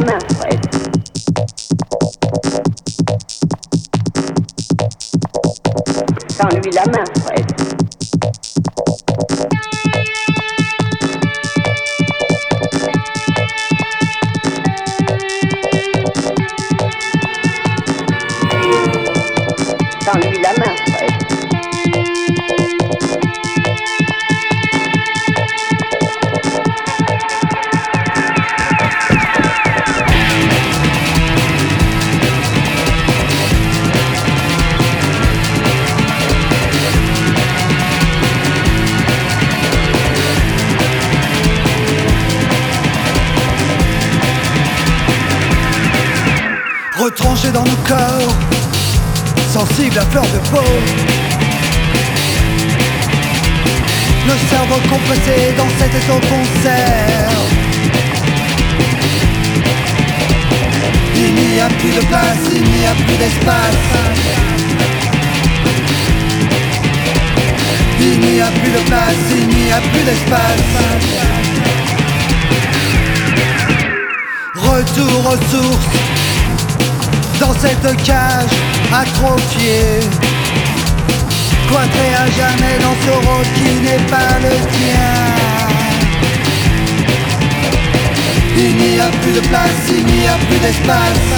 main, Fred. Tends-lui la main, Fred. Dans nos corps, sensibles à fleur de peau. Nos cerveaux compressés dans cet étau concert. Il n'y a plus de place, il n'y a plus d'espace. Il n'y a plus de place, il n'y a plus d'espace. Retour aux sources dans cette cage atrophiée Cloîtré à jamais dans ce rôle qui n'est pas le tien. Il n'y a plus de place, il n'y a plus d'espace.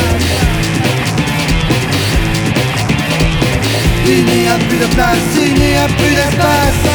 Il n'y a plus de place, il n'y a plus d'espace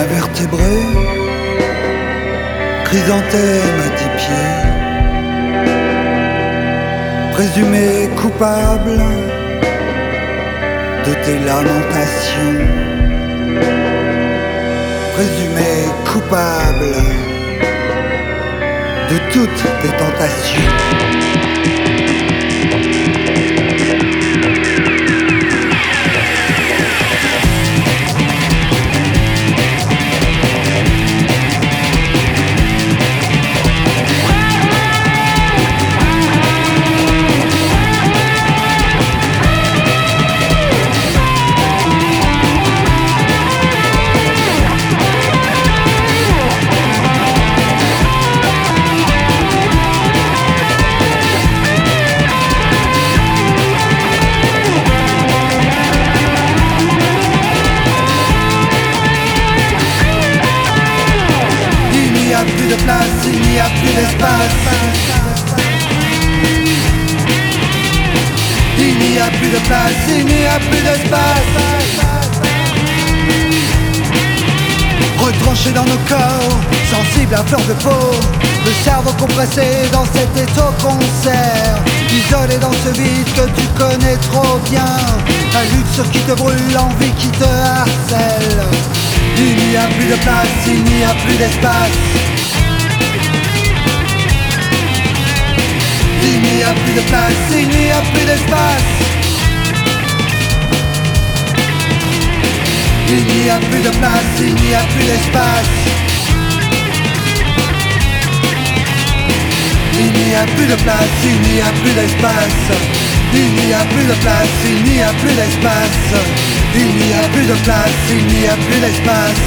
invertébré, chrysanthème à dix pieds, présumé coupable de tes lamentations, présumé coupable de toutes tes tentations. Plus d'espace. Il n'y a plus de place, il n'y a plus d'espace. Retranchés dans nos corps, sensibles à fleur de peau, le cerveau compressé dans cet étau concert, isolé dans ce vide que tu connais trop bien, la lutte qui te brûle, l'envie qui te harcèle. Il n'y a plus de place, il n'y a plus d'espace. Il n'y a plus de place, il n'y a plus d'espace. Il n'y a plus de place, il n'y a plus d'espace. Il n'y a plus de place, il n'y a plus d'espace. Il n'y a plus de place, il n'y a plus d'espace. Il n'y a plus de place, il n'y a plus d'espace.